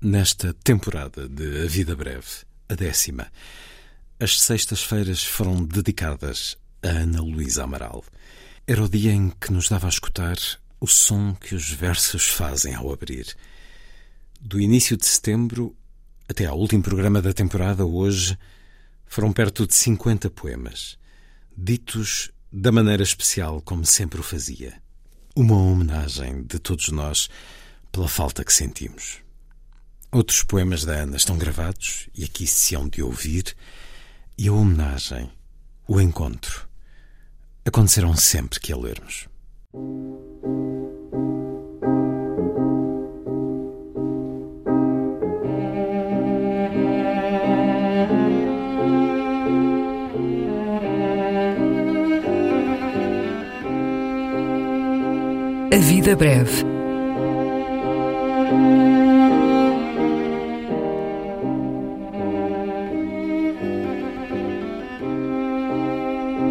nesta temporada de A Vida Breve, a décima. As sextas-feiras foram dedicadas a Ana Luísa Amaral. Era o dia em que nos dava a escutar o som que os versos fazem ao abrir. Do início de setembro até ao último programa da temporada, hoje, foram perto de 50 poemas, ditos da maneira especial como sempre o fazia. Uma homenagem de todos nós pela falta que sentimos. Outros poemas da Ana estão gravados e aqui se hão de ouvir, e a homenagem, o encontro, acontecerão sempre que a lermos. A Vida Breve.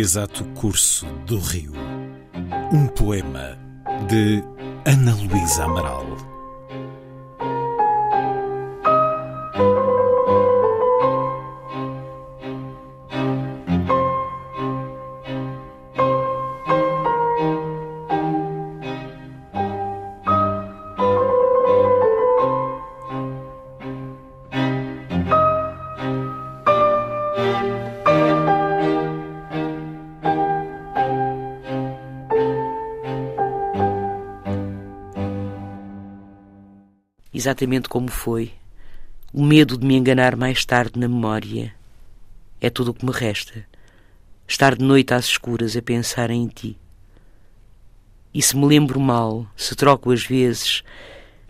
Exato curso do rio. Um poema de Ana Luísa Amaral. Exatamente como foi. O medo de me enganar mais tarde na memória é tudo o que me resta. Estar de noite às escuras a pensar em ti. E se me lembro mal, se troco as vezes,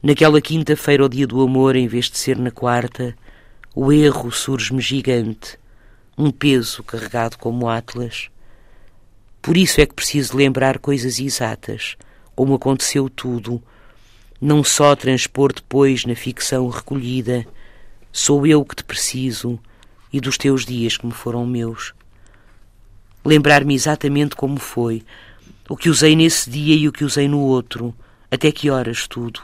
naquela quinta-feira, o dia do amor, em vez de ser na quarta, o erro surge-me gigante, um peso carregado como Atlas. Por isso é que preciso lembrar coisas exatas, como aconteceu tudo não só transpor depois na ficção recolhida, sou eu que te preciso e dos teus dias que me foram meus. Lembrar-me exatamente como foi, o que usei nesse dia e o que usei no outro, até que horas tudo,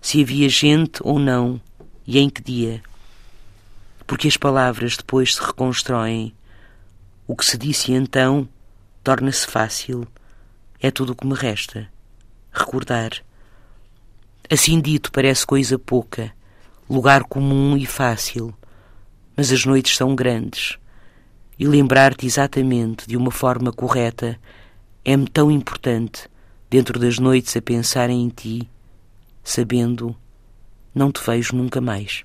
se havia gente ou não e em que dia. Porque as palavras depois se reconstroem. O que se disse então torna-se fácil. É tudo o que me resta. Recordar. Assim dito parece coisa pouca, lugar comum e fácil, mas as noites são grandes e lembrar-te exatamente de uma forma correta é-me tão importante dentro das noites a pensar em ti, sabendo não te vejo nunca mais.